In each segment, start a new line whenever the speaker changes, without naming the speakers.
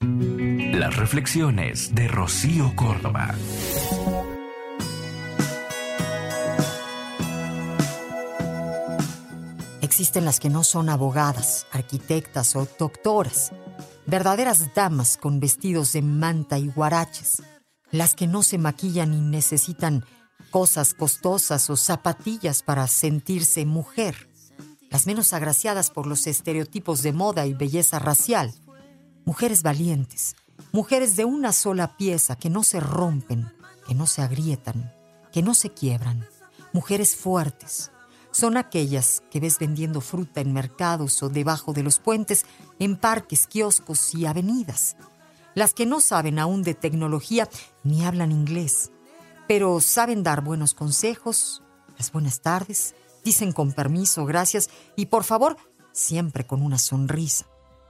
Las reflexiones de Rocío Córdoba.
Existen las que no son abogadas, arquitectas o doctoras, verdaderas damas con vestidos de manta y guaraches, las que no se maquillan y necesitan cosas costosas o zapatillas para sentirse mujer, las menos agraciadas por los estereotipos de moda y belleza racial, mujeres valientes, mujeres de una sola pieza que no se rompen, que no se agrietan, que no se quiebran, mujeres fuertes. Son aquellas que ves vendiendo fruta en mercados o debajo de los puentes, en parques, kioscos y avenidas. Las que no saben aún de tecnología ni hablan inglés, pero saben dar buenos consejos, las buenas tardes, dicen con permiso, gracias y por favor, siempre con una sonrisa.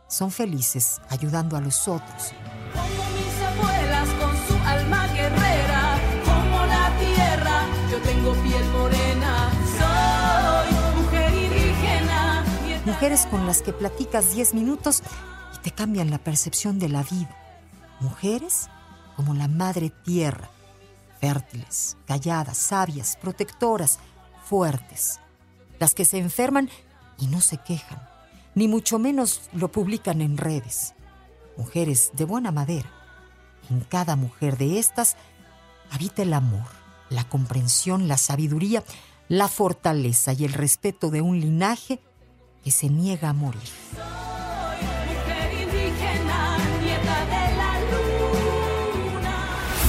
Son felices ayudando a los otros.
Como mis abuelas con su alma guerrera, como la tierra, yo tengo piel morena, soy mujer indígena.
Mujeres con las que platicas 10 minutos y te cambian la percepción de la vida. Mujeres como la madre tierra, fértiles, calladas, sabias, protectoras, fuertes. Las que se enferman y no se quejan, ni mucho menos lo publican en redes. Mujeres de buena madera. En cada mujer de estas habita el amor, la comprensión, la sabiduría, la fortaleza y el respeto de un linaje que se niega a morir.
Indígena,